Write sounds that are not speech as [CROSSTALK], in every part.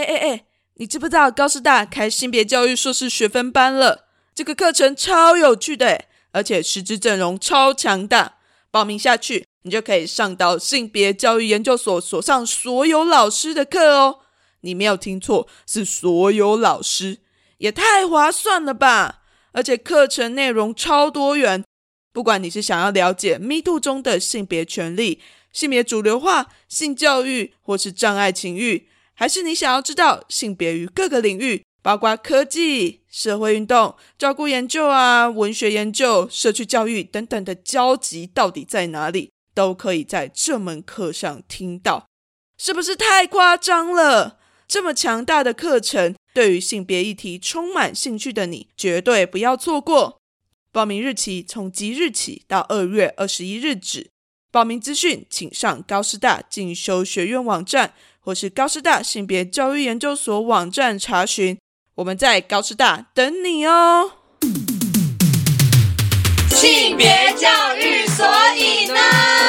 哎哎哎，你知不知道高师大开性别教育硕士学分班了？这个课程超有趣的，而且师资阵容超强大。报名下去，你就可以上到性别教育研究所所上所有老师的课哦。你没有听错，是所有老师，也太划算了吧！而且课程内容超多元，不管你是想要了解 Me Too 中的性别权利、性别主流化、性教育，或是障碍情欲，还是你想要知道性别于各个领域，包括科技、社会运动、照顾研究啊、文学研究、社区教育等等的交集到底在哪里，都可以在这门课上听到，是不是太夸张了？这么强大的课程，对于性别议题充满兴趣的你，绝对不要错过。报名日期从即日起到二月二十一日止。报名资讯请上高师大进修学院网站，或是高师大性别教育研究所网站查询。我们在高师大等你哦。性别教育，所以呢？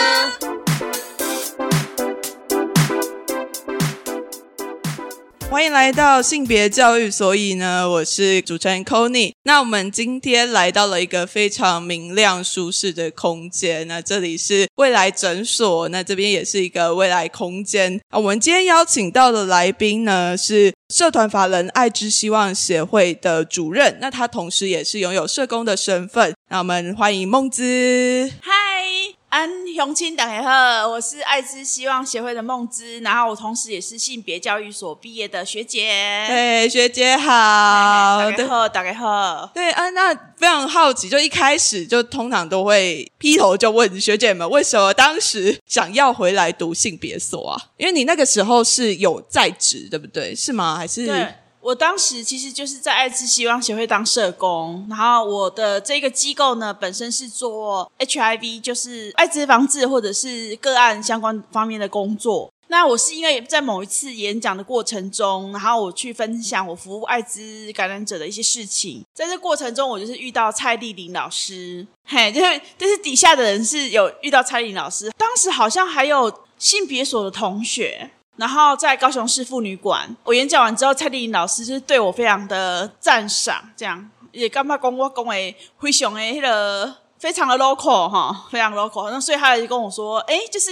欢迎来到性别教育，所以呢，我是主持人 c o n y 那我们今天来到了一个非常明亮、舒适的空间。那这里是未来诊所，那这边也是一个未来空间。啊，我们今天邀请到的来宾呢是社团法人爱之希望协会的主任，那他同时也是拥有社工的身份。那我们欢迎孟姿。嗨。安雄青，大家好，我是爱之希望协会的梦之，然后我同时也是性别教育所毕业的学姐。对，学姐好，大家好，大家好。对，啊，那非常好奇，就一开始就通常都会劈头就问学姐们，为什么当时想要回来读性别所啊？因为你那个时候是有在职，对不对？是吗？还是？我当时其实就是在艾滋希望协会当社工，然后我的这个机构呢，本身是做 HIV，就是艾滋防治或者是个案相关方面的工作。那我是因为在某一次演讲的过程中，然后我去分享我服务艾滋感染者的一些事情，在这过程中，我就是遇到蔡丽玲老师，嘿，就是就是底下的人是有遇到蔡丽玲老师，当时好像还有性别所的同学。然后在高雄市妇女馆，我演讲完之后，蔡丽颖老师就是对我非常的赞赏，这样也干嘛讲我讲的非常的那个非常的 local 哈，非常 local。那所以他就跟我说，哎，就是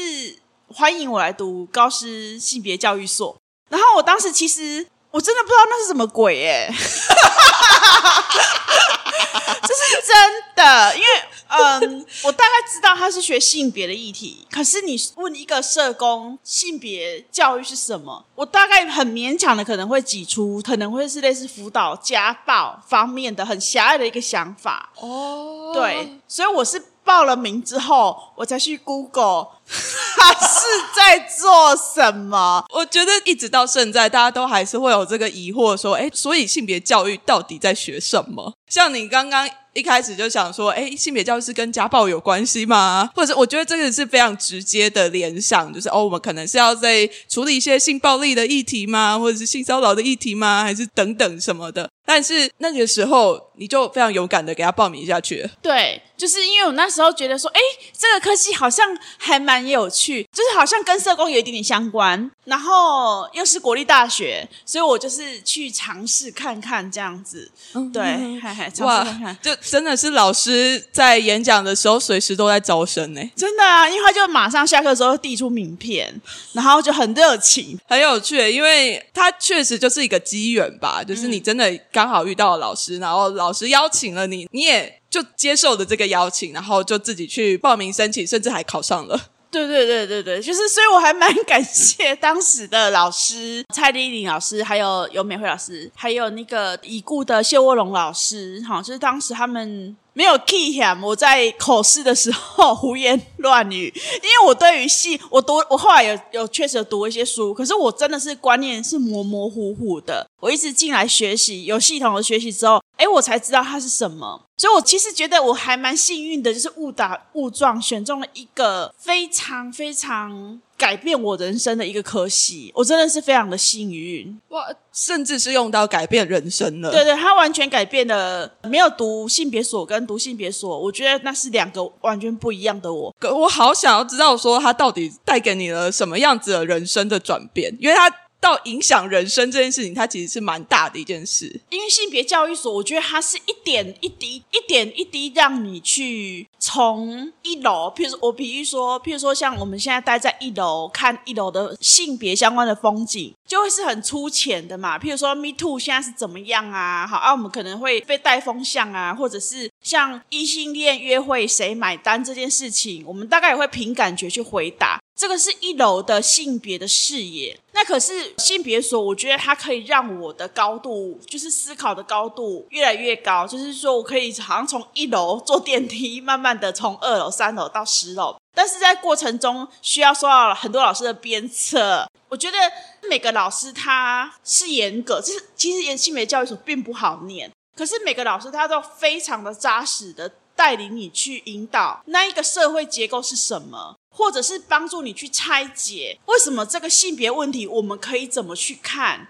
欢迎我来读高师性别教育所。然后我当时其实我真的不知道那是什么鬼哎。[LAUGHS] [LAUGHS] 这是真的，因为嗯，我大概知道他是学性别的议题，可是你问一个社工性别教育是什么，我大概很勉强的可能会挤出，可能会是类似辅导家暴方面的很狭隘的一个想法哦。对，所以我是报了名之后，我才去 Google。他是在做什么？[LAUGHS] 我觉得一直到现在，大家都还是会有这个疑惑，说：哎，所以性别教育到底在学什么？像你刚刚一开始就想说：哎，性别教育是跟家暴有关系吗？或者，我觉得这个是非常直接的联想，就是哦，我们可能是要在处理一些性暴力的议题吗？或者是性骚扰的议题吗？还是等等什么的？但是那个时候，你就非常勇敢的给他报名下去。对，就是因为我那时候觉得说：哎，这个科系好像还蛮。有趣，就是好像跟社工有一点点相关，然后又是国立大学，所以我就是去尝试看看这样子。对，哇，就真的是老师在演讲的时候随时都在招生呢，真的啊，因为他就马上下课的时候递出名片，然后就很热情，很有趣，因为他确实就是一个机缘吧，就是你真的刚好遇到了老师，然后老师邀请了你，你也就接受了这个邀请，然后就自己去报名申请，甚至还考上了。对对对对对，就是，所以我还蛮感谢当时的老师蔡丽玲老师，还有尤美惠老师，还有那个已故的谢卧龙老师，哈，就是当时他们。没有 key 下，我在考试的时候胡言乱语，因为我对于戏，我读我后来有有确实读一些书，可是我真的是观念是模模糊糊的。我一直进来学习，有系统的学习之后，哎，我才知道它是什么。所以我其实觉得我还蛮幸运的，就是误打误撞选中了一个非常非常。改变我人生的一个科系，我真的是非常的幸运哇！甚至是用到改变人生了。对对，他完全改变了。没有读性别所跟读性别所，我觉得那是两个完全不一样的我。我好想要知道说他到底带给你了什么样子的人生的转变，因为他到影响人生这件事情，它其实是蛮大的一件事。因为性别教育所，我觉得它是一点一滴、一点一滴让你去从一楼，譬如说我比喻说，譬如说像我们现在待在一楼看一楼的性别相关的风景，就会是很粗浅的嘛。譬如说 Me Too 现在是怎么样啊？好啊，我们可能会被带风向啊，或者是像异性恋约会谁买单这件事情，我们大概也会凭感觉去回答。这个是一楼的性别的视野，那可是性别所，我觉得它可以让我的高度，就是思考的高度越来越高。就是说我可以好像从一楼坐电梯，慢慢的从二楼、三楼到十楼，但是在过程中需要受到很多老师的鞭策。我觉得每个老师他是严格，就是其实性别教育所并不好念，可是每个老师他都非常的扎实的带领你去引导那一个社会结构是什么。或者是帮助你去拆解为什么这个性别问题，我们可以怎么去看？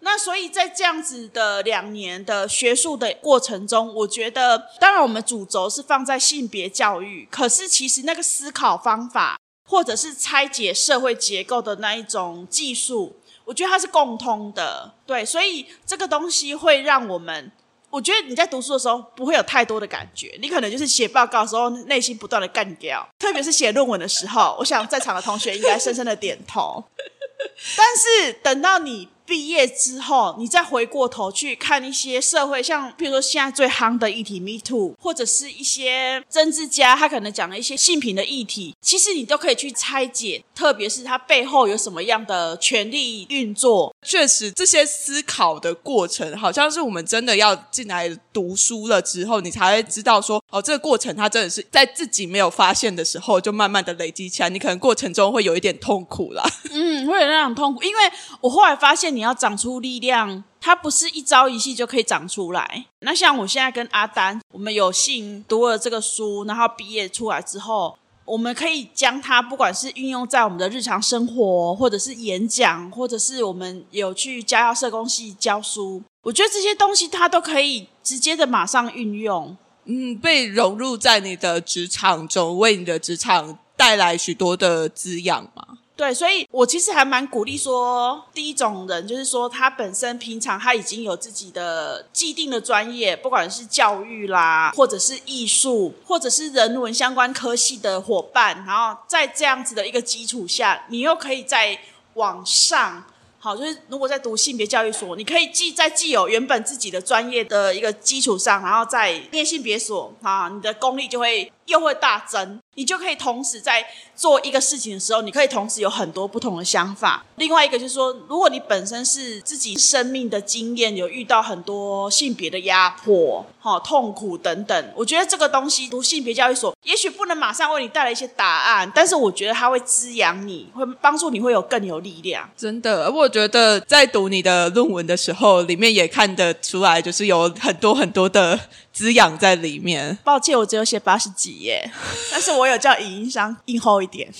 那所以在这样子的两年的学术的过程中，我觉得，当然我们主轴是放在性别教育，可是其实那个思考方法，或者是拆解社会结构的那一种技术，我觉得它是共通的。对，所以这个东西会让我们。我觉得你在读书的时候不会有太多的感觉，你可能就是写报告的时候内心不断的干掉，特别是写论文的时候，我想在场的同学应该深深的点头。[LAUGHS] 但是等到你。毕业之后，你再回过头去看一些社会，像比如说现在最夯的议题 “Me Too”，或者是一些政治家他可能讲了一些性平的议题，其实你都可以去拆解，特别是它背后有什么样的权力运作。确实，这些思考的过程，好像是我们真的要进来读书了之后，你才会知道说，哦，这个过程它真的是在自己没有发现的时候，就慢慢的累积起来。你可能过程中会有一点痛苦啦，嗯，会有那种痛苦，因为我后来发现。你要长出力量，它不是一朝一夕就可以长出来。那像我现在跟阿丹，我们有幸读了这个书，然后毕业出来之后，我们可以将它不管是运用在我们的日常生活，或者是演讲，或者是我们有去家校社工系教书，我觉得这些东西它都可以直接的马上运用，嗯，被融入在你的职场中，为你的职场带来许多的滋养嘛。对，所以我其实还蛮鼓励说，第一种人就是说，他本身平常他已经有自己的既定的专业，不管是教育啦，或者是艺术，或者是人文相关科系的伙伴，然后在这样子的一个基础下，你又可以在往上，好，就是如果在读性别教育所，你可以既在既有原本自己的专业的一个基础上，然后在念性别所啊，你的功力就会又会大增。你就可以同时在做一个事情的时候，你可以同时有很多不同的想法。另外一个就是说，如果你本身是自己生命的经验有遇到很多性别的压迫、哈痛苦等等，我觉得这个东西读性别教育所，也许不能马上为你带来一些答案，但是我觉得它会滋养你，会帮助你会有更有力量。真的，我觉得在读你的论文的时候，里面也看得出来，就是有很多很多的。滋养在里面。抱歉，我只有写八十几页，[LAUGHS] 但是我有叫影音商印厚一点。[LAUGHS]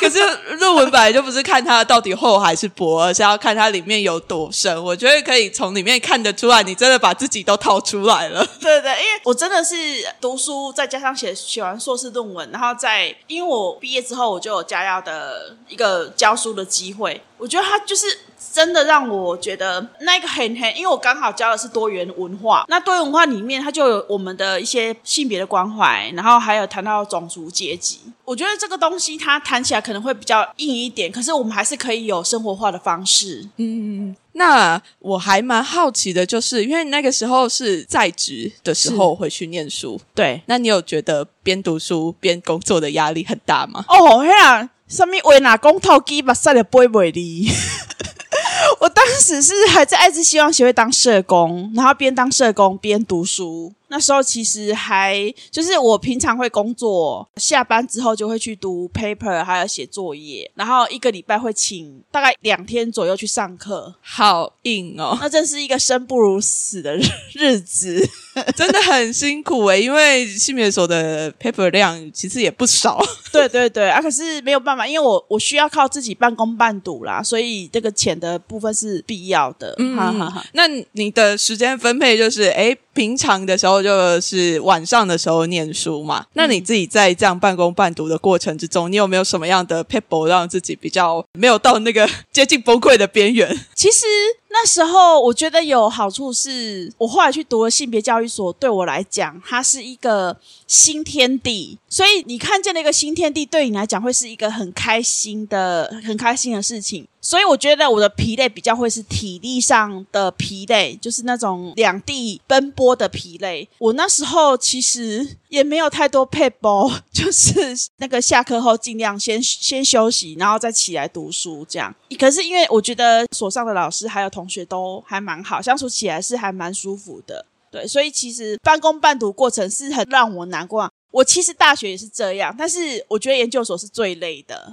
可是论文本来就不是看它到底厚还是薄，而是要看它里面有多深。我觉得可以从里面看得出来，你真的把自己都掏出来了。[LAUGHS] 对对，因为我真的是读书，再加上写写完硕士论文，然后在因为我毕业之后，我就有加要的一个教书的机会。我觉得他就是。真的让我觉得那个很很，因为我刚好教的是多元文化，那多元文化里面它就有我们的一些性别的关怀，然后还有谈到种族阶级。我觉得这个东西它谈起来可能会比较硬一点，可是我们还是可以有生活化的方式。嗯，那我还蛮好奇的，就是因为那个时候是在职的时候回去念书，对，那你有觉得边读书边工作的压力很大吗？哦，嘿啊，什么为哪公头鸡把塞的背背的。[LAUGHS] 我当时是还在爱之希望学会当社工，然后边当社工边读书。那时候其实还就是我平常会工作，下班之后就会去读 paper，还有写作业，然后一个礼拜会请大概两天左右去上课，好硬哦！那真是一个生不如死的日 [LAUGHS] 子，真的很辛苦诶，因为性别所的 paper 量其实也不少。[LAUGHS] 对对对啊，可是没有办法，因为我我需要靠自己半工半读啦，所以这个钱的部分是必要的。嗯，那你的时间分配就是哎。平常的时候就是晚上的时候念书嘛。那你自己在这样半工半读的过程之中，你有没有什么样的 people 让自己比较没有到那个接近崩溃的边缘？其实那时候我觉得有好处是，我后来去读了性别教育所，对我来讲，它是一个新天地。所以你看见了一个新天地，对你来讲会是一个很开心的、[LAUGHS] 很开心的事情。所以我觉得我的疲累比较会是体力上的疲累，就是那种两地奔波的疲累。我那时候其实也没有太多配包，就是那个下课后尽量先先休息，然后再起来读书这样。可是因为我觉得所上的老师还有同学都还蛮好，相处起来是还蛮舒服的。对，所以其实半工半读过程是很让我难过。我其实大学也是这样，但是我觉得研究所是最累的。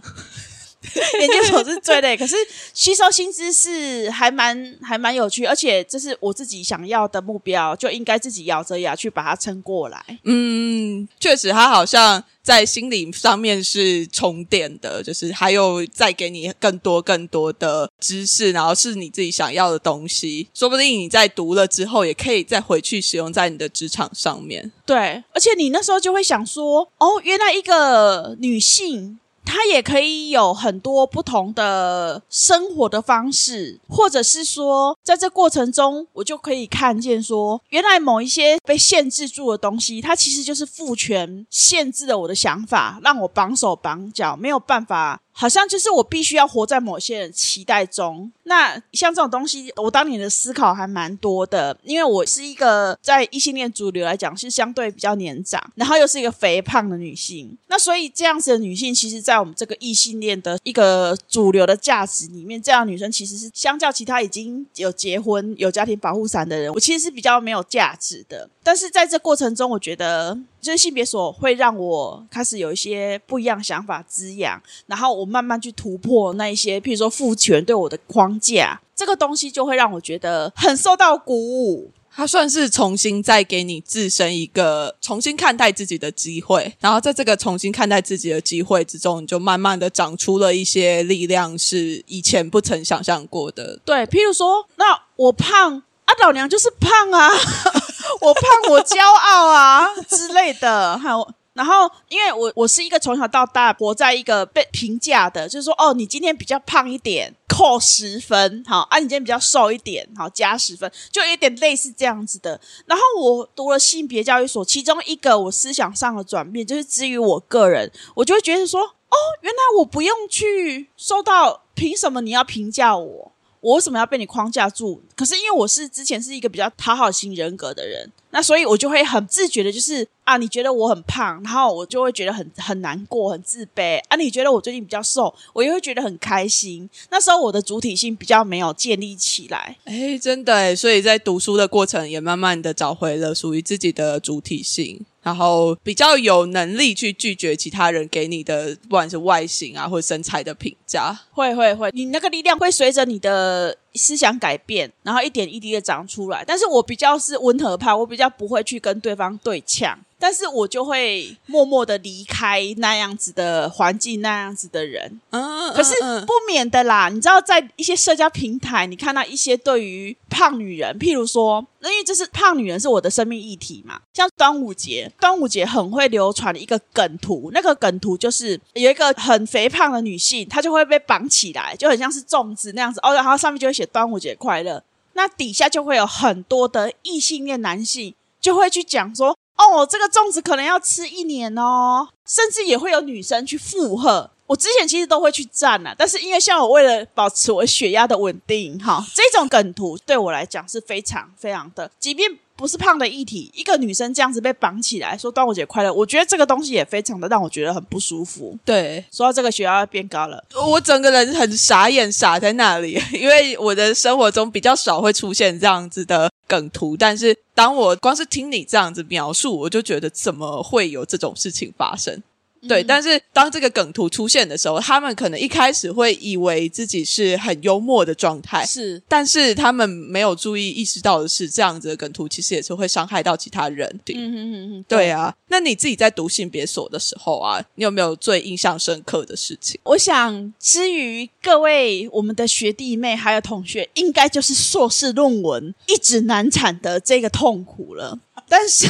[LAUGHS] 研究所是最累，可是吸收新知识还蛮还蛮有趣，而且这是我自己想要的目标，就应该自己咬着牙去把它撑过来。嗯，确实，他好像在心理上面是充电的，就是还有再给你更多更多的知识，然后是你自己想要的东西，说不定你在读了之后，也可以再回去使用在你的职场上面。对，而且你那时候就会想说，哦，原来一个女性。他也可以有很多不同的生活的方式，或者是说，在这过程中，我就可以看见说，原来某一些被限制住的东西，它其实就是父权限制了我的想法，让我绑手绑脚，没有办法。好像就是我必须要活在某些人期待中。那像这种东西，我当年的思考还蛮多的，因为我是一个在异性恋主流来讲是相对比较年长，然后又是一个肥胖的女性。那所以这样子的女性，其实，在我们这个异性恋的一个主流的价值里面，这样女生其实是相较其他已经有结婚、有家庭保护伞的人，我其实是比较没有价值的。但是在这过程中，我觉得。就是性别所会让我开始有一些不一样想法滋养，然后我慢慢去突破那一些，譬如说父权对我的框架，这个东西就会让我觉得很受到鼓舞。它算是重新再给你自身一个重新看待自己的机会，然后在这个重新看待自己的机会之中，你就慢慢的长出了一些力量，是以前不曾想象过的。对，譬如说，那我胖。老娘就是胖啊！[LAUGHS] 我胖，我骄傲啊之类的。还有，然后，因为我我是一个从小到大活在一个被评价的，就是说，哦，你今天比较胖一点，扣十分，好啊，你今天比较瘦一点，好加十分，就有点类似这样子的。然后我读了性别教育所，其中一个我思想上的转变，就是基于我个人，我就会觉得说，哦，原来我不用去受到，凭什么你要评价我？我为什么要被你框架住？可是因为我是之前是一个比较讨好型人格的人，那所以我就会很自觉的，就是啊，你觉得我很胖，然后我就会觉得很很难过、很自卑啊。你觉得我最近比较瘦，我也会觉得很开心。那时候我的主体性比较没有建立起来，哎，真的，所以在读书的过程也慢慢的找回了属于自己的主体性。然后比较有能力去拒绝其他人给你的，不管是外形啊或者身材的评价，会会会，你那个力量会随着你的思想改变，然后一点一滴的长出来。但是我比较是温和派，我比较不会去跟对方对呛。但是我就会默默的离开那样子的环境，那样子的人。嗯，可是不免的啦。你知道，在一些社交平台，你看到一些对于胖女人，譬如说，因为这是胖女人是我的生命议题嘛。像端午节，端午节很会流传一个梗图，那个梗图就是有一个很肥胖的女性，她就会被绑起来，就很像是粽子那样子哦，然后上面就会写端午节快乐。那底下就会有很多的异性恋男性就会去讲说。哦，这个粽子可能要吃一年哦，甚至也会有女生去附和。我之前其实都会去站啊，但是因为像我为了保持我血压的稳定，哈，这种梗图对我来讲是非常非常的，即便不是胖的议题，一个女生这样子被绑起来说端午节快乐，我觉得这个东西也非常的让我觉得很不舒服。对，说到这个血压变高了，我整个人很傻眼，傻在那里，因为我的生活中比较少会出现这样子的梗图，但是当我光是听你这样子描述，我就觉得怎么会有这种事情发生？对，但是当这个梗图出现的时候，他们可能一开始会以为自己是很幽默的状态，是但是他们没有注意意识到的是，这样子的梗图其实也是会伤害到其他人的。嗯哼哼哼，对啊，那你自己在读性别所的时候啊，你有没有最印象深刻的事情？我想，至于各位我们的学弟妹还有同学，应该就是硕士论文一直难产的这个痛苦了。[LAUGHS] 但是，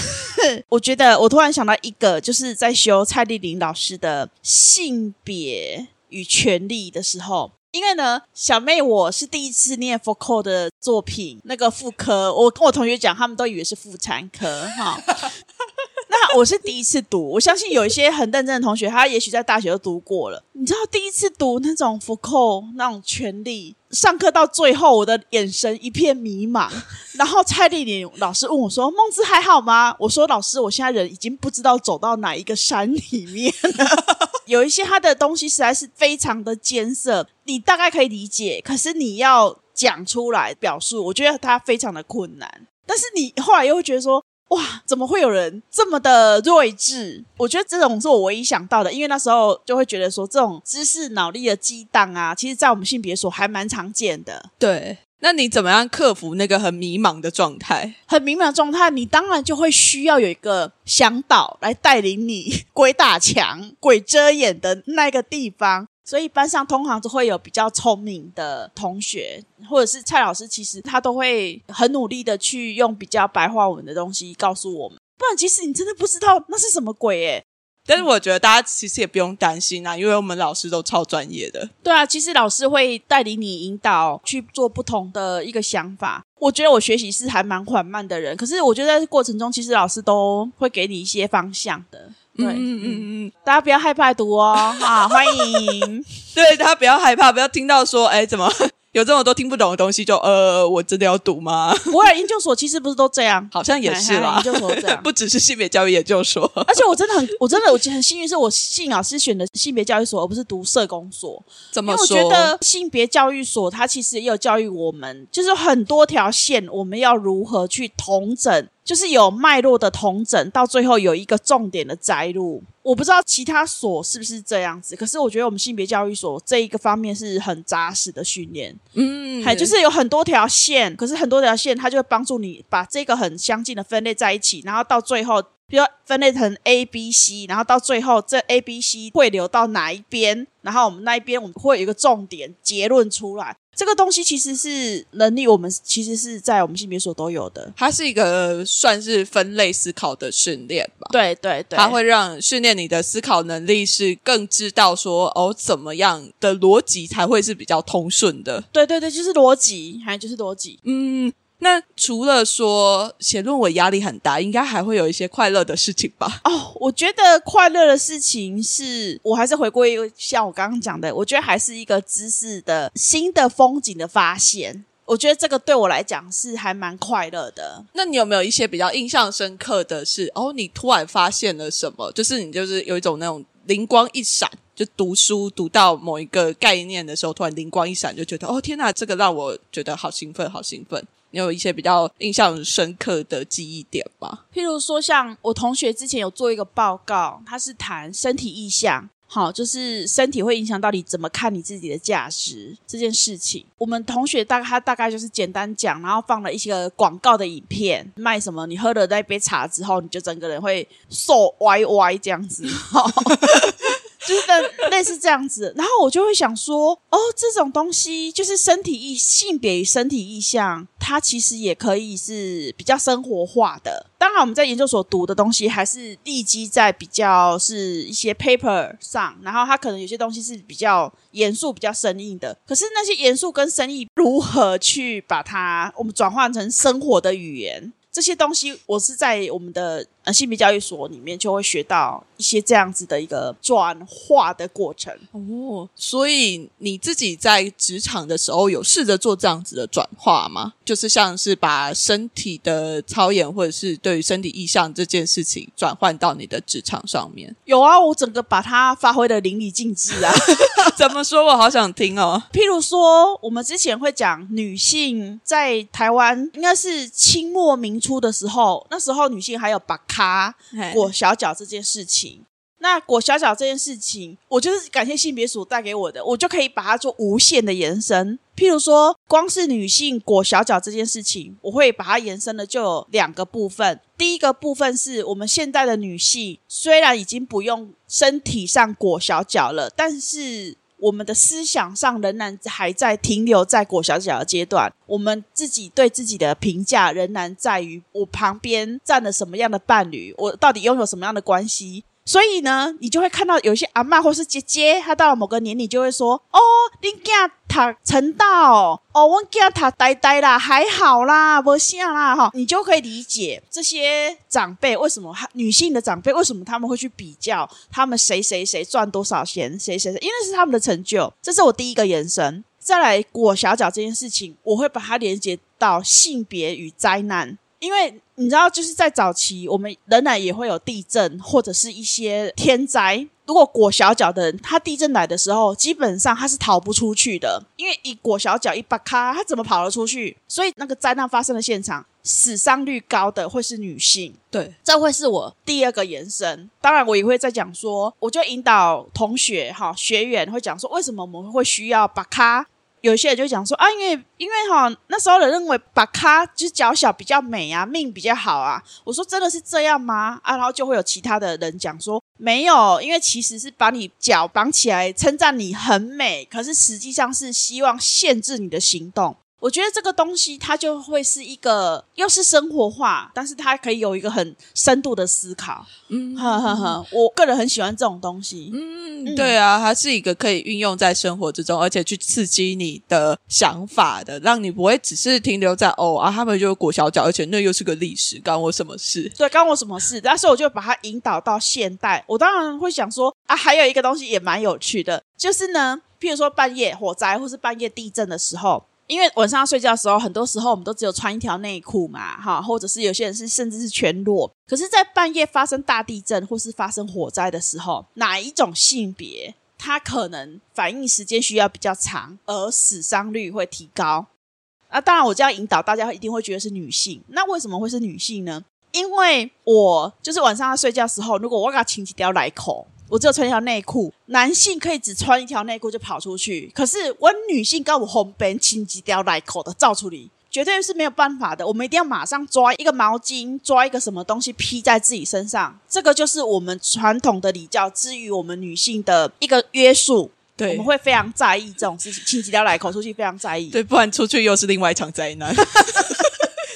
我觉得我突然想到一个，就是在修蔡丽玲老老师的性别与权利的时候。因为呢，小妹我是第一次念 f o c a l 的作品，那个妇科，我跟我同学讲，他们都以为是妇产科哈。[LAUGHS] 那我是第一次读，我相信有一些很认真的同学，他也许在大学都读过了。你知道，第一次读那种福寇那种权利，上课到最后，我的眼神一片迷茫。然后蔡丽玲老师问我说：“孟子还好吗？”我说：“老师，我现在人已经不知道走到哪一个山里面了。[LAUGHS] 有一些他的东西实在是非常的艰涩，你大概可以理解，可是你要讲出来表述，我觉得他非常的困难。但是你后来又会觉得说。哇，怎么会有人这么的睿智？我觉得这种是我唯一想到的，因为那时候就会觉得说，这种知识脑力的激荡啊，其实在我们性别所还蛮常见的。对，那你怎么样克服那个很迷茫的状态？很迷茫的状态，你当然就会需要有一个向导来带领你 [LAUGHS] 鬼打墙、鬼遮眼的那个地方。所以班上通常都会有比较聪明的同学，或者是蔡老师，其实他都会很努力的去用比较白话文的东西告诉我们。不然，其实你真的不知道那是什么鬼诶。但是我觉得大家其实也不用担心啊，因为我们老师都超专业的。对啊，其实老师会带领你引导去做不同的一个想法。我觉得我学习是还蛮缓慢的人，可是我觉得在过程中，其实老师都会给你一些方向的。对，嗯嗯嗯，大家不要害怕读哦，好，欢迎。[LAUGHS] 对，大家不要害怕，不要听到说，哎，怎么？有这么多听不懂的东西，就呃，我真的要读吗？[LAUGHS] 博尔研究所其实不是都这样，好像也是啦。研究所这样，[LAUGHS] 不只是性别教育研究所。[LAUGHS] 而且我真的很，我真的我很幸运，是我幸老师选的性别教育所，而不是读社工所。怎么说？我觉得性别教育所它其实也有教育我们，就是很多条线，我们要如何去统整。就是有脉络的同整，到最后有一个重点的摘录。我不知道其他所是不是这样子，可是我觉得我们性别教育所这一个方面是很扎实的训练。嗯，还就是有很多条线，可是很多条线它就会帮助你把这个很相近的分类在一起，然后到最后，比如分类成 A、B、C，然后到最后这 A、B、C 会流到哪一边，然后我们那一边我们会有一个重点结论出来。这个东西其实是能力，我们其实是在我们性别所都有的。它是一个算是分类思考的训练吧？对对对，它会让训练你的思考能力，是更知道说哦，怎么样的逻辑才会是比较通顺的？对对对，就是逻辑，还就是逻辑。嗯。那除了说写论文压力很大，应该还会有一些快乐的事情吧？哦，我觉得快乐的事情是我还是回归像我刚刚讲的，我觉得还是一个知识的新的风景的发现。我觉得这个对我来讲是还蛮快乐的。那你有没有一些比较印象深刻的是？哦，你突然发现了什么？就是你就是有一种那种灵光一闪，就读书读到某一个概念的时候，突然灵光一闪，就觉得哦天哪，这个让我觉得好兴奋，好兴奋。有一些比较印象深刻的记忆点吗？譬如说，像我同学之前有做一个报告，他是谈身体意向，好，就是身体会影响到你怎么看你自己的价值这件事情。我们同学大概他大概就是简单讲，然后放了一些广告的影片，卖什么？你喝了那杯茶之后，你就整个人会瘦歪歪这样子。就是类似这样子，然后我就会想说，哦，这种东西就是身体意性别与身体意向，它其实也可以是比较生活化的。当然，我们在研究所读的东西还是立基在比较是一些 paper 上，然后它可能有些东西是比较严肃、比较生硬的。可是那些严肃跟生硬，如何去把它我们转换成生活的语言？这些东西，我是在我们的呃性别教育所里面就会学到一些这样子的一个转化的过程哦。所以你自己在职场的时候有试着做这样子的转化吗？就是像是把身体的操演或者是对于身体意向这件事情转换到你的职场上面？有啊，我整个把它发挥的淋漓尽致啊。[LAUGHS] 怎么说？我好想听哦。譬如说，我们之前会讲女性在台湾应该是清末明初的时候，那时候女性还有把卡裹小脚这件事情。那裹小脚这件事情，我就是感谢性别署带给我的，我就可以把它做无限的延伸。譬如说，光是女性裹小脚这件事情，我会把它延伸的就有两个部分。第一个部分是我们现在的女性，虽然已经不用身体上裹小脚了，但是我们的思想上仍然还在停留在裹小小的阶段。我们自己对自己的评价仍然在于我旁边站了什么样的伴侣，我到底拥有什么样的关系。所以呢，你就会看到有些阿嬷或是姐姐，她到了某个年龄就会说：“哦，你囝读成大哦，哦，我囝读呆呆啦，还好啦，不像啦哈。”你就可以理解这些长辈为什么女性的长辈为什么他们会去比较他们谁谁谁赚多少钱，谁谁谁，因为是他们的成就。这是我第一个延伸。再来裹小脚这件事情，我会把它连接到性别与灾难。因为你知道，就是在早期，我们仍然也会有地震或者是一些天灾。如果裹小脚的人，他地震来的时候，基本上他是逃不出去的，因为一裹小脚一把咔，他怎么跑得出去？所以那个灾难发生的现场，死伤率高的会是女性。对，这会是我第二个延伸。当然，我也会在讲说，我就引导同学哈学员会讲说，为什么我们会需要把咔？有些人就讲说啊，因为因为哈那时候人认为把卡就是脚小比较美啊，命比较好啊。我说真的是这样吗？啊，然后就会有其他的人讲说没有，因为其实是把你脚绑起来，称赞你很美，可是实际上是希望限制你的行动。我觉得这个东西它就会是一个，又是生活化，但是它可以有一个很深度的思考。嗯，呵呵呵，我个人很喜欢这种东西。嗯，对啊，它是一个可以运用在生活之中，而且去刺激你的想法的，让你不会只是停留在哦啊，他们就裹小脚，而且那又是个历史，干我什么事？对，干我什么事？但是我就把它引导到现代。我当然会想说啊，还有一个东西也蛮有趣的，就是呢，譬如说半夜火灾或是半夜地震的时候。因为晚上要睡觉的时候，很多时候我们都只有穿一条内裤嘛，哈，或者是有些人是甚至是全裸。可是，在半夜发生大地震或是发生火灾的时候，哪一种性别它可能反应时间需要比较长，而死伤率会提高？啊，当然我这样引导大家一定会觉得是女性。那为什么会是女性呢？因为我就是晚上要睡觉的时候，如果我给他亲几条来口。我只有穿一条内裤，男性可以只穿一条内裤就跑出去，可是我女性跟我红边亲几条来口的照处理，绝对是没有办法的。我们一定要马上抓一个毛巾，抓一个什么东西披在自己身上，这个就是我们传统的礼教之于我们女性的一个约束。对，我们会非常在意这种事情，亲几条来口出去非常在意。对，不然出去又是另外一场灾难。[LAUGHS]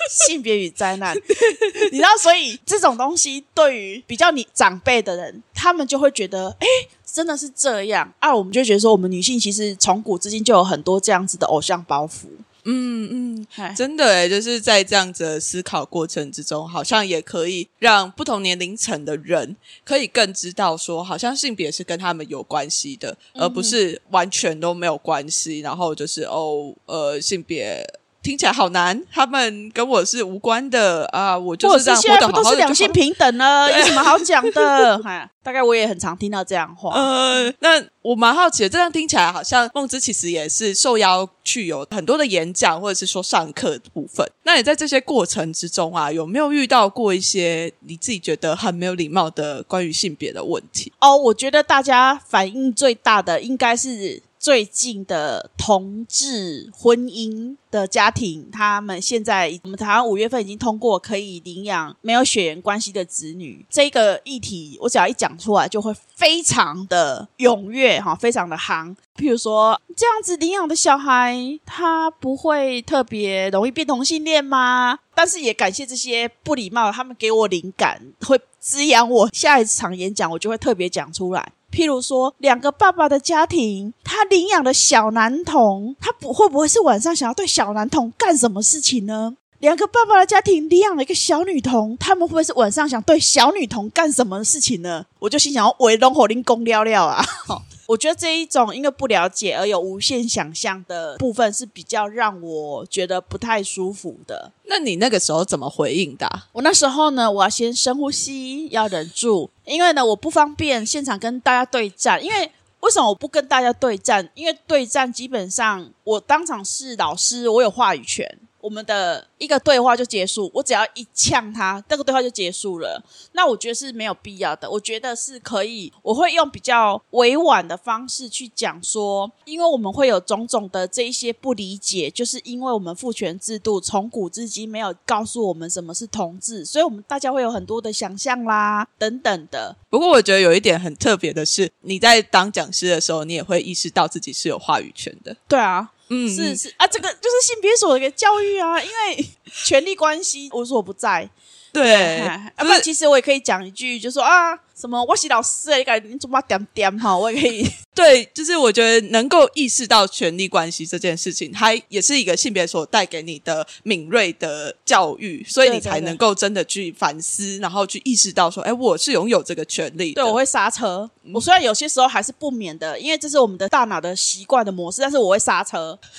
性别与灾难，[LAUGHS] 你知道，所以这种东西对于比较你长辈的人，他们就会觉得，哎，真的是这样啊。我们就觉得说，我们女性其实从古至今就有很多这样子的偶像包袱。嗯嗯，真的哎，就是在这样子的思考过程之中，好像也可以让不同年龄层的人可以更知道说，好像性别是跟他们有关系的，而不是完全都没有关系。然后就是哦，呃，性别。听起来好难，他们跟我是无关的啊！我就是这样活得好好的，两性平等呢，有什么好讲的？[LAUGHS] 大概我也很常听到这样话。呃，那我蛮好奇的，这样听起来好像梦之其实也是受邀去有很多的演讲，或者是说上课的部分。那你在这些过程之中啊，有没有遇到过一些你自己觉得很没有礼貌的关于性别的问题？哦，我觉得大家反应最大的应该是。最近的同志婚姻的家庭，他们现在我们台湾五月份已经通过可以领养没有血缘关系的子女这个议题，我只要一讲出来，就会非常的踊跃哈，非常的夯。譬如说，这样子领养的小孩，他不会特别容易变同性恋吗？但是也感谢这些不礼貌，他们给我灵感，会滋养我下一场演讲，我就会特别讲出来。譬如说，两个爸爸的家庭，他领养的小男童，他不会不会是晚上想要对小男童干什么事情呢？两个爸爸的家庭领养了一个小女童，他们会不会是晚上想对小女童干什么事情呢？我就心想，围龙火灵公撩撩啊！[LAUGHS] 我觉得这一种因为不了解而有无限想象的部分是比较让我觉得不太舒服的。那你那个时候怎么回应的？我那时候呢，我要先深呼吸，要忍住，因为呢，我不方便现场跟大家对战。因为为什么我不跟大家对战？因为对战基本上我当场是老师，我有话语权。我们的一个对话就结束，我只要一呛他，那个对话就结束了。那我觉得是没有必要的。我觉得是可以，我会用比较委婉的方式去讲说，因为我们会有种种的这一些不理解，就是因为我们父权制度从古至今没有告诉我们什么是同志，所以我们大家会有很多的想象啦，[LAUGHS] 等等的。不过我觉得有一点很特别的是，你在当讲师的时候，你也会意识到自己是有话语权的。对啊，嗯是是啊，这个就是性别所的一个教育啊，因为权力关系无所不在。对。哎，啊，不然就是其实我也可以讲一句，就说啊，什么我是老师，你改你怎么点点哈，我也可以。[LAUGHS] 对，就是我觉得能够意识到权力关系这件事情，它也是一个性别所带给你的敏锐的教育，所以你才能够真的去反思，然后去意识到说，哎，我是拥有这个权利的。对，我会刹车。我虽然有些时候还是不免的，因为这是我们的大脑的习惯的模式，但是我会刹车。[LAUGHS]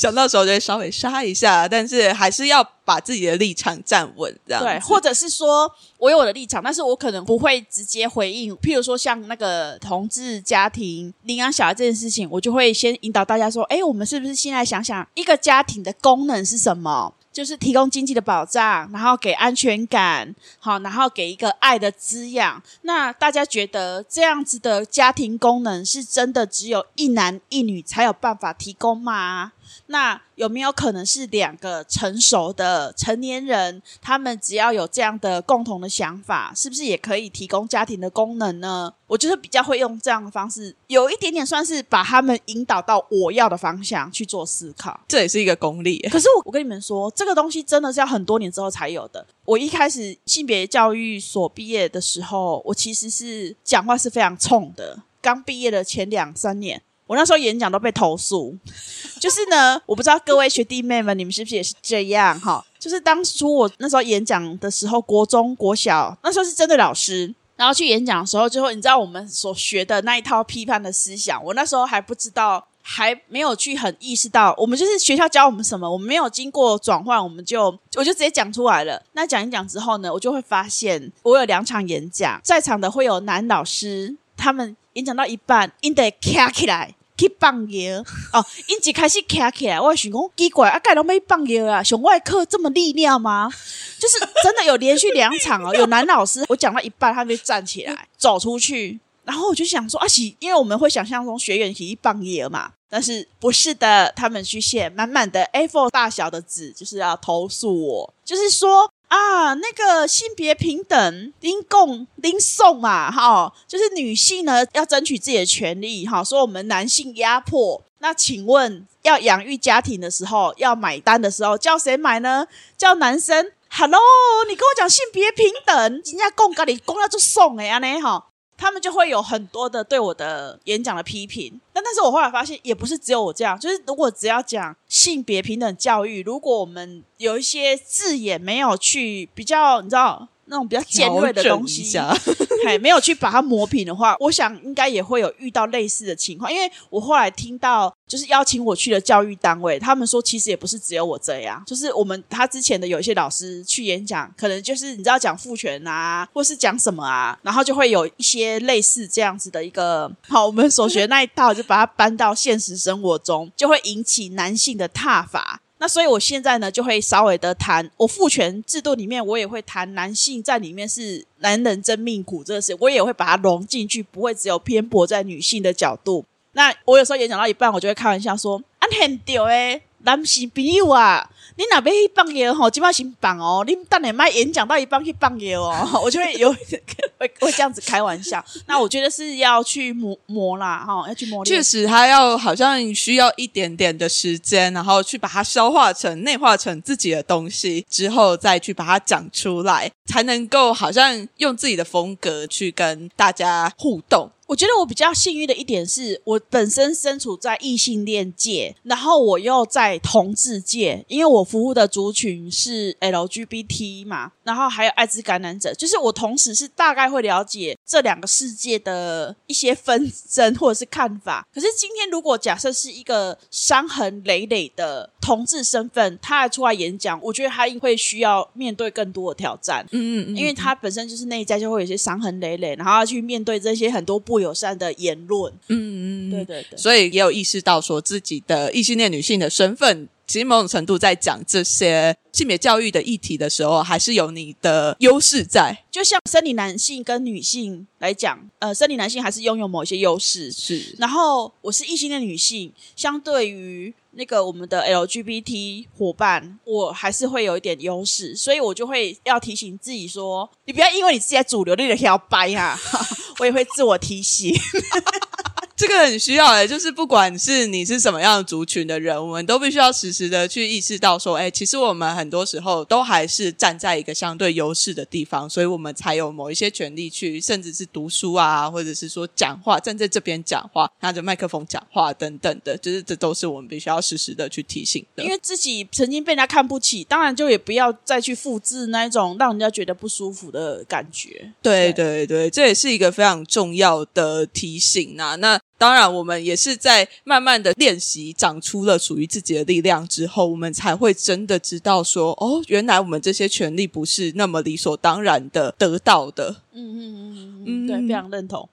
想到时候就会稍微杀一下，但是还是要把自己的立场站稳，这样对，或者是说我有我的立场，但是我可能不会直接回应。譬如说像那个同志家庭领养小孩这件事情，我就会先引导大家说：，哎，我们是不是现在想想一个家庭的功能是什么？就是提供经济的保障，然后给安全感，好，然后给一个爱的滋养。那大家觉得这样子的家庭功能是真的只有一男一女才有办法提供吗？那有没有可能是两个成熟的成年人，他们只要有这样的共同的想法，是不是也可以提供家庭的功能呢？我就是比较会用这样的方式，有一点点算是把他们引导到我要的方向去做思考。这也是一个功力。可是我我跟你们说，这个东西真的是要很多年之后才有的。我一开始性别教育所毕业的时候，我其实是讲话是非常冲的。刚毕业的前两三年，我那时候演讲都被投诉。就是呢，我不知道各位学弟妹们，你们是不是也是这样哈？就是当初我那时候演讲的时候，国中、国小那时候是针对老师。然后去演讲的时候，最后你知道我们所学的那一套批判的思想，我那时候还不知道，还没有去很意识到，我们就是学校教我们什么，我们没有经过转换，我们就我就直接讲出来了。那讲一讲之后呢，我就会发现，我有两场演讲，在场的会有男老师，他们演讲到一半，因得卡起来。去放药。哦，因一开始卡起来，我想讲奇怪，啊，盖拢没放药啊，熊外科这么利尿吗？就是真的有连续两场哦，[LAUGHS] 有男老师，我讲到一半，他就站起来走出去，然后我就想说啊，喜，因为我们会想象中学员去放野嘛，但是不是的，他们去写满满的 A4 大小的纸，就是要投诉我，就是说啊，那个性别平等，拎供拎送嘛，哈，就是女性呢要争取自己的权利，哈，说我们男性压迫。那请问，要养育家庭的时候，要买单的时候，叫谁买呢？叫男生。Hello，你跟我讲性别平等，人家供咖喱供要就送哎，安尼哈。他们就会有很多的对我的演讲的批评，但但是我后来发现，也不是只有我这样，就是如果只要讲性别平等教育，如果我们有一些字眼没有去比较，你知道那种比较尖锐的东西，调整一下还没有去把它磨平的话，我想应该也会有遇到类似的情况。因为我后来听到，就是邀请我去的教育单位，他们说其实也不是只有我这样，就是我们他之前的有一些老师去演讲，可能就是你知道讲父权啊，或是讲什么啊，然后就会有一些类似这样子的一个，好，我们所学那一套就把它搬到现实生活中，就会引起男性的踏伐。那所以，我现在呢就会稍微的谈，我父权制度里面，我也会谈男性在里面是男人真命苦这个事，我也会把它融进去，不会只有偏颇在女性的角度。那我有时候演讲到一半，我就会开玩笑说：“啊，很丢诶，男性朋友啊，你哪边去放药吼，今晚先放哦，你等下卖演讲到一半去放药哦。[LAUGHS] ”我就会有会会这样子开玩笑。那我觉得是要去磨磨啦，哈，要去磨练确。实，他要好像需要一点点的时间，然后去把它消化成、内化成自己的东西，之后再去把它讲出来，才能够好像用自己的风格去跟大家互动。我觉得我比较幸运的一点是，我本身身处在异性恋界，然后我又在同志界，因为我服务的族群是 LGBT 嘛，然后还有艾滋感染者，就是我同时是大概会了解这两个世界的一些纷争或者是看法。可是今天如果假设是一个伤痕累累的同志身份，他还出来演讲，我觉得他会需要面对更多的挑战。嗯嗯嗯，因为他本身就是内在就会有些伤痕累累，然后要去面对这些很多不友善的言论。嗯嗯嗯，对对对，所以也有意识到说自己的异性恋女性的身份其实某种程度在讲这些性别教育的议题的时候，还是有你的优势在。就像生理男性跟女性来讲，呃，生理男性还是拥有某一些优势。是，然后我是异性恋女性，相对于那个我们的 LGBT 伙伴，我还是会有一点优势，所以我就会要提醒自己说，你不要因为你自己在主流你的要掰啊，[LAUGHS] 我也会自我提醒。这个很需要诶、就是不管是你是什么样的族群的人，我们都必须要时时的去意识到说，哎，其实我们很多时候都还是站在一个相对优势的地方，所以我们才有某一些权利去，甚至是读书啊，或者是说讲话，站在这边讲话，拿着麦克风讲话等等的，就是这都是我们必须要时时的去提醒的。因为自己曾经被人家看不起，当然就也不要再去复制那一种让人家觉得不舒服的感觉。对对对，这也是一个非常重要的提醒啊。那当然，我们也是在慢慢的练习，长出了属于自己的力量之后，我们才会真的知道说，哦，原来我们这些权利不是那么理所当然的得到的。嗯嗯嗯嗯嗯，对，非常认同。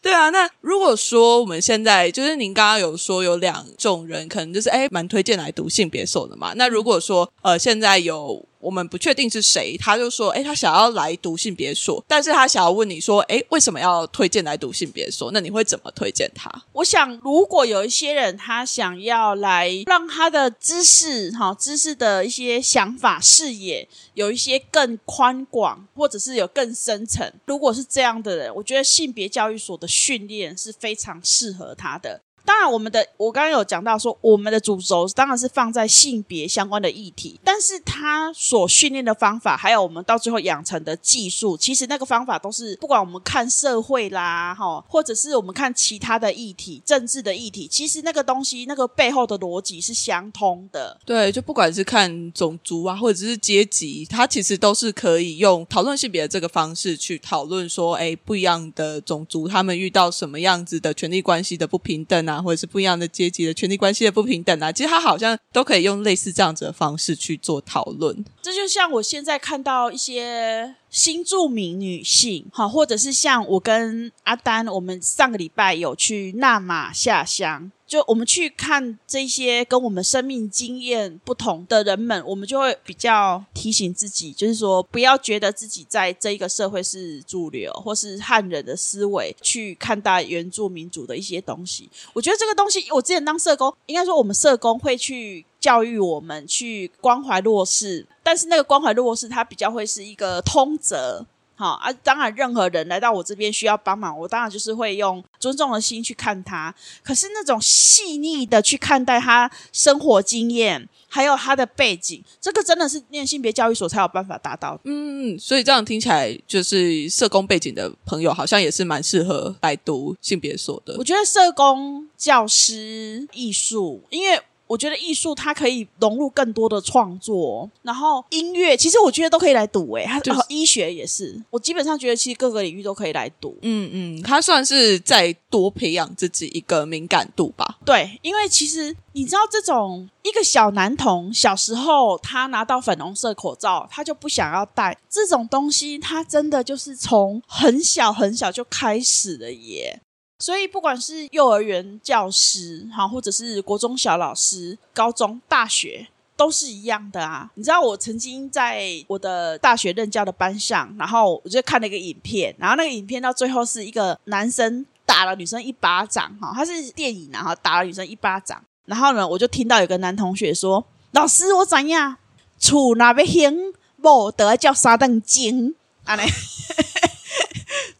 对啊，那如果说我们现在就是您刚刚有说有两种人，可能就是哎蛮推荐来读性别手的嘛。那如果说呃现在有我们不确定是谁，他就说哎他想要来读性别所，但是他想要问你说哎为什么要推荐来读性别所？那你会怎么推荐他？我想，如果有一些人他想要来让他的知识哈知识的一些想法视野有一些更宽广，或者是有更深层，如果是这样的人，我觉得性别教育所的训练是非常适合他的。当然，我们的我刚刚有讲到说，我们的主轴当然是放在性别相关的议题，但是他所训练的方法，还有我们到最后养成的技术，其实那个方法都是不管我们看社会啦，哈，或者是我们看其他的议题、政治的议题，其实那个东西那个背后的逻辑是相通的。对，就不管是看种族啊，或者是阶级，它其实都是可以用讨论性别的这个方式去讨论说，哎，不一样的种族他们遇到什么样子的权利关系的不平等啊，或者是不一样的阶级的权利关系的不平等啊，其实他好像都可以用类似这样子的方式去做讨论。这就像我现在看到一些新著名女性，好，或者是像我跟阿丹，我们上个礼拜有去纳马下乡，就我们去看这些跟我们生命经验不同的人们，我们就会比较提醒自己，就是说不要觉得自己在这一个社会是主流或是汉人的思维去看待原住民族的一些东西。我觉得这个东西，我之前当社工，应该说我们社工会去。教育我们去关怀弱势，但是那个关怀弱势，它比较会是一个通则，好啊。当然，任何人来到我这边需要帮忙，我当然就是会用尊重的心去看他。可是那种细腻的去看待他生活经验，还有他的背景，这个真的是念性别教育所才有办法达到。嗯，所以这样听起来，就是社工背景的朋友，好像也是蛮适合来读性别所的。我觉得社工、教师、艺术，因为。我觉得艺术它可以融入更多的创作，然后音乐其实我觉得都可以来读诶，然后医学也是，我基本上觉得其实各个领域都可以来读。嗯嗯，他算是在多培养自己一个敏感度吧。对，因为其实你知道，这种一个小男童小时候他拿到粉红色口罩，他就不想要戴这种东西，他真的就是从很小很小就开始了耶。所以，不管是幼儿园教师，哈，或者是国中小老师、高中、大学，都是一样的啊。你知道，我曾经在我的大学任教的班上，然后我就看了一个影片，然后那个影片到最后是一个男生打了女生一巴掌，哈，他是电影，然后打了女生一巴掌，然后呢，我就听到有个男同学说：“老师，我怎样？处那边兴，某得叫三等金，啊嘞。”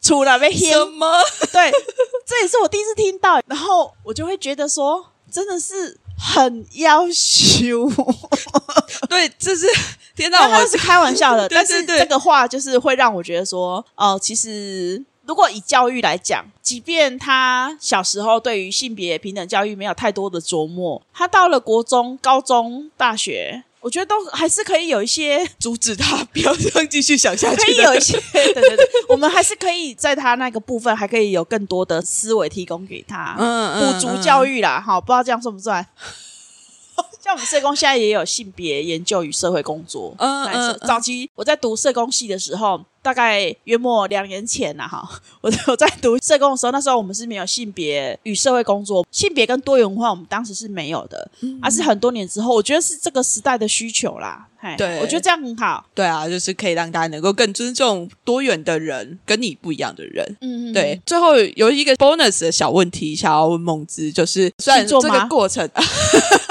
出了被什么？[LAUGHS] 对，这也是我第一次听到，然后我就会觉得说，真的是很要求。[LAUGHS] 对，这是天哪，我是开玩笑的，[LAUGHS] 但是这个话就是会让我觉得说，哦，其实如果以教育来讲，即便他小时候对于性别平等教育没有太多的琢磨，他到了国中、高中、大学。我觉得都还是可以有一些阻止他不要这样继续想下去。可以有一些，[LAUGHS] 对对对，我们还是可以在他那个部分还可以有更多的思维提供给他，嗯补足教育啦。好，不知道这样算不算？我们社工现在也有性别研究与社会工作。嗯嗯嗯早期我在读社工系的时候，大概约莫两年前呐、哈，我 [LAUGHS] 我在读社工的时候，那时候我们是没有性别与社会工作，性别跟多元文化，我们当时是没有的，嗯而、是很多年之后，我觉得是这个时代的需求啦。嘿对我觉得这样很好。对啊，就是可以让大家能够更尊重多元的人，跟你不一样的人。嗯，嗯对，，最后有一个 bonus 的小问题想要问梦之，就是虽然这个过程 [LAUGHS]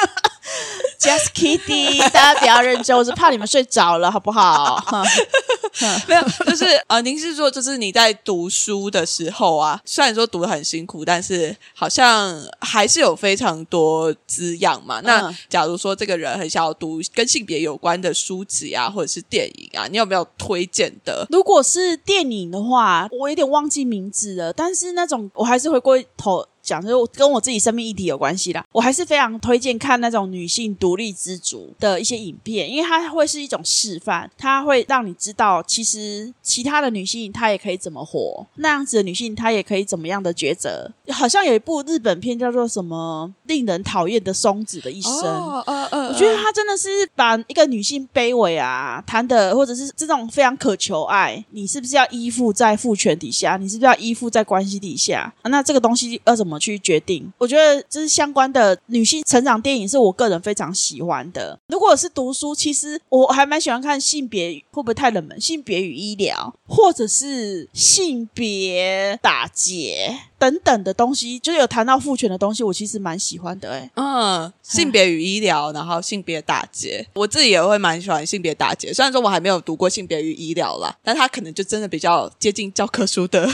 Just kidding，[LAUGHS] 大家不要认真，我是怕你们睡着了，好不好？哈 [LAUGHS] 没有，就是呃，您是说，就是你在读书的时候啊，虽然说读的很辛苦，但是好像还是有非常多滋养嘛。那嗯假如说这个人很想要读跟性别有关的书籍啊，或者是电影啊，你有没有推荐的？如果是电影的话，我有点忘记名字了，但是那种我还是回过头讲，就跟我自己生命议题有关系啦。我还是非常推荐看那种女性独立自主的一些影片，因为它会是一种示范，它会让你知道，其实其他的女性她也可以怎么活，那样子的女性她也可以怎么样的抉择。好像有一部日本片叫做什么“令人讨厌的松子的一生”，哦，呃呃，我觉得她真的是把一个女性卑微啊谈的，或者是这种非常渴求爱，你是不是要依附在父权底下？你是不是要依附在关系底下？啊那这个东西要怎么怎么去决定？我觉得就是相关的女性成长电影，是我个人非常喜欢的。如果是读书，其实我还蛮喜欢看性别会不会太冷门？性别与医疗，或者是性别打劫等等的东西，就是有谈到父权的东西，我其实蛮喜欢的、欸。嗯，性别与医疗，然后性别打劫，我自己也会蛮喜欢性别打劫。虽然说我还没有读过性别与医疗啦，但它可能就真的比较接近教科书的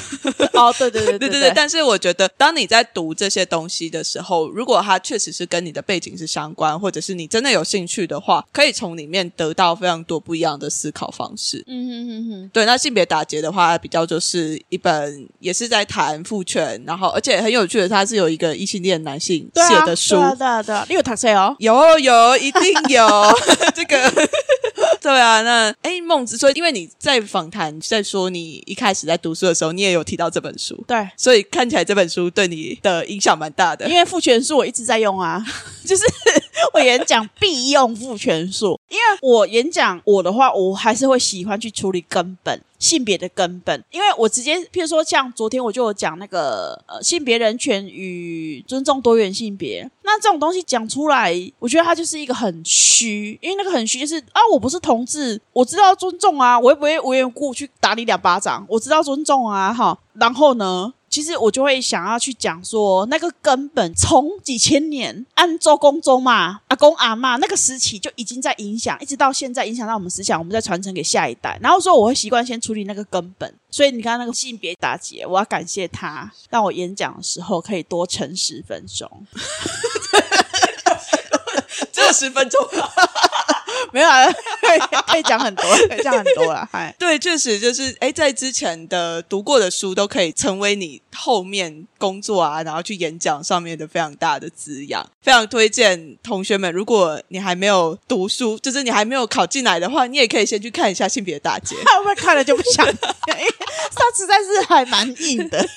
哦，对对对 [LAUGHS] 对对对，但是我觉得，当你在读这些东西的时候，如果它确实是跟你的背景是相关，或者是你真的有兴趣的话，可以从里面得到非常多不一样的思考方式。嗯哼哼哼。对，那性别打劫的话，比较就是一本也是在谈父权，然后而且很有趣的，他是有一个异性恋男性写的书，对啊，对啊，对啊，你有读谁哦？[LAUGHS] 有有，一定有 [LAUGHS] 这个。对啊，那哎，孟子说，因为你在访谈在说你一开始在读书的时候，你也有提到这本书，对，所以看起来这本书对你的影响蛮大的因。为父权是我一直在用啊，[LAUGHS] 就是我演讲必用父权术，因为我演讲我的话，我还是会喜欢去处理根本。性别的根本，因为我直接，譬如说像昨天我就有讲那个呃性别人权与尊重多元性别，那这种东西讲出来，我觉得它就是一个很虚，因为那个很虚就是啊，我不是同志，我知道尊重啊，我也不会无缘无故去打你两巴掌，我知道尊重啊，哈，然后呢，其实我就会想要去讲说，那个根本从几千年按周公周嘛、阿公阿妈那个时期就已经在影响，一直到现在影响到我们思想，我们再传承给下一代。然后说我会习惯先处理那个根本，所以你刚刚那个性别打劫，我要感谢他，让我演讲的时候可以多撑 [LAUGHS] [LAUGHS] 十分钟。只有十分钟。没有啊，可以可以讲很多，可以讲很多了，嗨。对，确实就是哎，在之前的读过的书都可以成为你后面工作啊，然后去演讲上面的非常大的滋养。非常推荐同学们，如果你还没有读书，就是你还没有考进来的话，你也可以先去看一下性别大街，会不会看了就不想？因为它实在是还蛮硬的。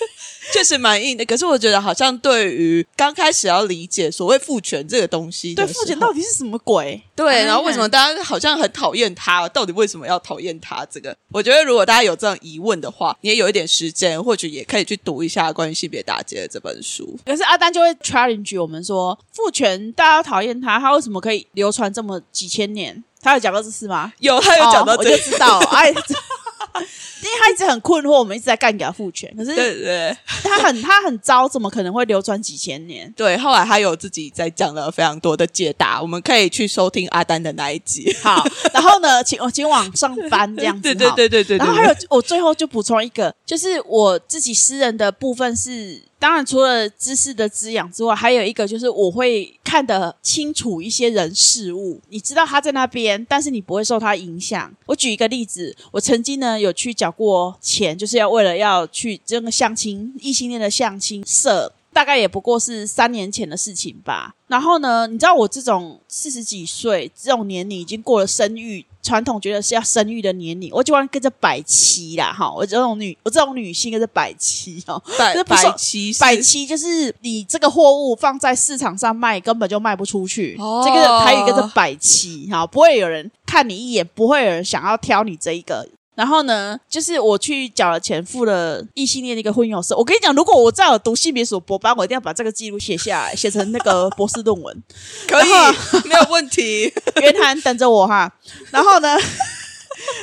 确实蛮硬的。可是我觉得好像对于刚开始要理解所谓父权这个东西的对，父权到底是什么鬼？对，哎然后为什么大家好像很讨厌他？到底为什么要讨厌他？这个，我觉得如果大家有这样疑问的话，你也有一点时间，或许也可以去读一下关于性别打击的这本书。可是阿丹就会 challenge 我们说，父权大家讨厌他，他为什么可以流传这么几千年？他有讲到这事吗？有，他有讲到哦我这个，就知道，哎，[LAUGHS] [LAUGHS] [LAUGHS] 因为他一直很困惑，我们一直在干给他父权，可是对对对他很他很糟，怎么可能会流传几千年？对。后来他有自己在讲了非常多的解答，我们可以去收听阿丹的那一集。好，然后呢，请我请往上翻这样子，[LAUGHS] 对对对对对。然后还有，我最后就补充一个，就是我自己私人的部分是，当然除了知识的滋养之外，还有一个就是我会看得清楚一些人事物，你知道他在那边，但是你不会受他影响。我举一个例子，我曾经呢有去缴过钱，就是要为了要去这个相亲异性恋的相亲社。大概也不过是三年前的事情吧。然后呢，你知道我这种四十几岁这种年龄，已经过了生育传统觉得是要生育的年龄，我就欢跟着百七啦，哈，我这种女我这种女性跟着百七哦，百这百七百七就是你这个货物放在市场上卖，根本就卖不出去。哦这个台语跟着百七哈，不会有人看你一眼，不会有人想要挑你这一个。然后呢，就是我去缴了钱，付了异性恋的一个婚友社。我跟你讲，如果我再有读性别所博班，我一定要把这个记录写下来，写成那个博士论文。[LAUGHS] 可以然没有问题。[LAUGHS] [LAUGHS] 袁涵等着我哈。然后呢，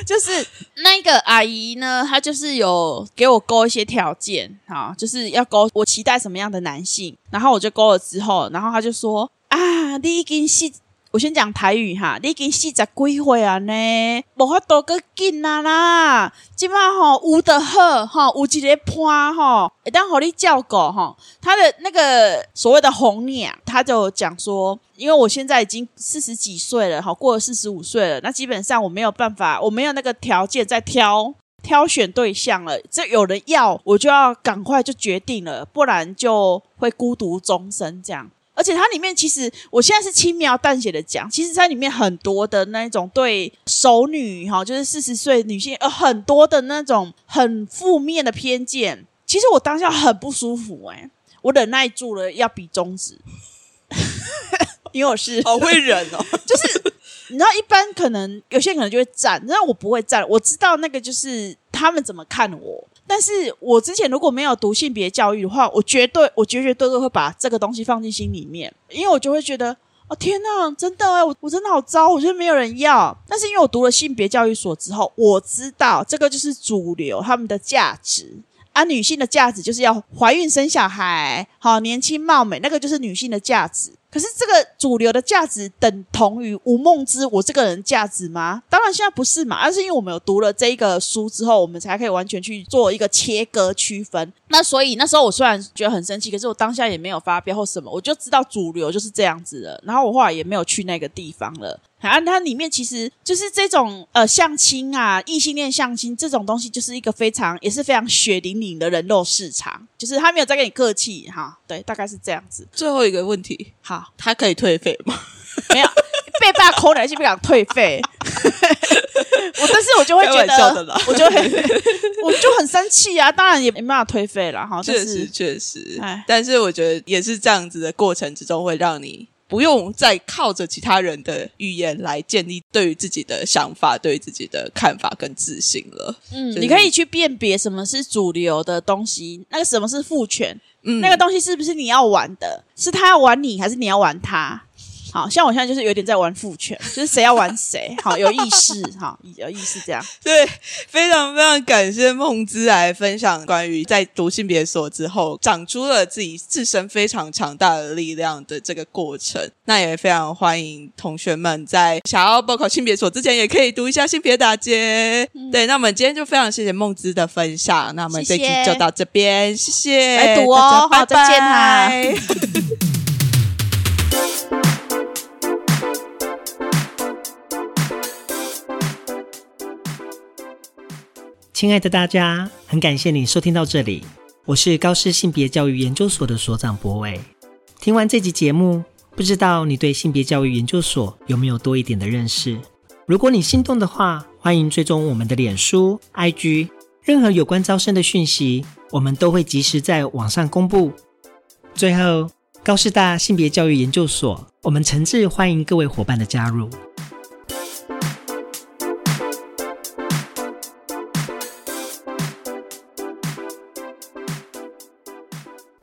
就是那个阿姨呢，她就是有给我勾一些条件，哈，就是要勾我期待什么样的男性。然后我就勾了之后，然后她就说啊，你已经是。我先讲台语哈，你已经四十几岁啊呢，无法度个紧啊啦，即马吼有的好吼，有一个伴吼，会当互你照顾吼。他的那个所谓的红娘，他就讲说，因为我现在已经四十几岁了，哈，过了四十五岁了，那基本上我没有办法，我没有那个条件再挑挑选对象了。这有人要，我就要赶快就决定了，不然就会孤独终生这样。而且它里面其实，我现在是轻描淡写的讲，其实在里面很多的那一种对熟女哈，就是四十岁女性，呃，很多的那种很负面的偏见。其实我当下很不舒服、欸，我忍耐住了，要比中指，[LAUGHS] 因为我是好会忍哦，[LAUGHS] 就是你知道，一般可能有些人可能就会站，但我不会站。我知道那个就是他们怎么看我，但是我之前如果没有读性别教育的话，我绝对我绝绝对对会把这个东西放进心里面，因为我就会觉得。哦天呐，真的哎，我我真的好糟，我觉得没有人要。但是因为我读了性别教育所之后，我知道这个就是主流他们的价值啊，女性的价值就是要怀孕生小孩，好年轻貌美，那个就是女性的价值。可是这个主流的价值等同于吴梦之我这个人价值吗？当然现在不是嘛，而是因为我们有读了这一个书之后，我们才可以完全去做一个切割区分。那所以那时候我虽然觉得很生气，可是我当下也没有发飙或什么，我就知道主流就是这样子的。然后我后来也没有去那个地方了。啊，它里面其实就是这种呃相亲啊，异性恋相亲这种东西，就是一个非常也是非常血淋淋的人肉市场，就是他没有在跟你客气哈，对，大概是这样子。最后一个问题，好，他可以退费吗？[LAUGHS] 没有被爸抠来就不想退费，[LAUGHS] 我但是我就会觉得，我就会 [LAUGHS] 我就很生气啊，当然也没办法退费了哈，但确实是确实哎，但是我觉得也是这样子的过程之中，会让你不用再靠着其他人的语言来建立对于自己的想法、对于自己的看法跟自信了。嗯，就是你可以去辨别什么是主流的东西，那个什么是父权，嗯，那个东西是不是你要玩的？是他要玩你，还是你要玩他？好像我现在就是有点在玩父权，就是谁要玩谁，好有意识，好有意识这样。对，非常非常感谢梦之来分享关于在读性别所之后长出了自己自身非常强大的力量的这个过程。那也非常欢迎同学们在想要报考性别所之前，也可以读一下性别打阶。对，那我们今天就非常谢谢梦之的分享，那我们这期就到这边，谢谢，来读哦拜拜好再见啊亲爱的大家，很感谢你收听到这里，我是高师性别教育研究所的所长博伟。听完这集节目，不知道你对性别教育研究所有没有多一点的认识？如果你心动的话，欢迎追踪我们的脸书、IG，任何有关招生的讯息，我们都会及时在网上公布。最后，高师大性别教育研究所，我们诚挚欢迎各位伙伴的加入。